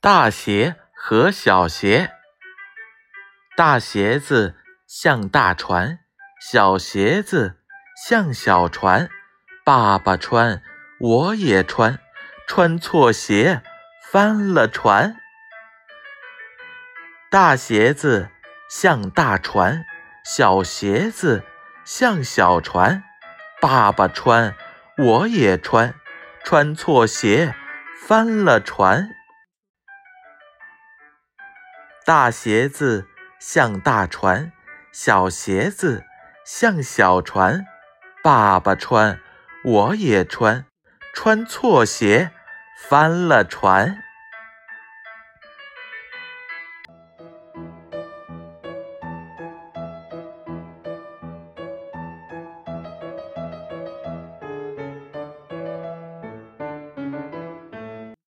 大鞋和小鞋，大鞋子像大船，小鞋子像小船。爸爸穿，我也穿，穿错鞋翻了船。大鞋子像大船，小鞋子像小船。爸爸穿，我也穿，穿错鞋翻了船。大鞋子像大船，小鞋子像小船。爸爸穿，我也穿，穿错鞋翻了船。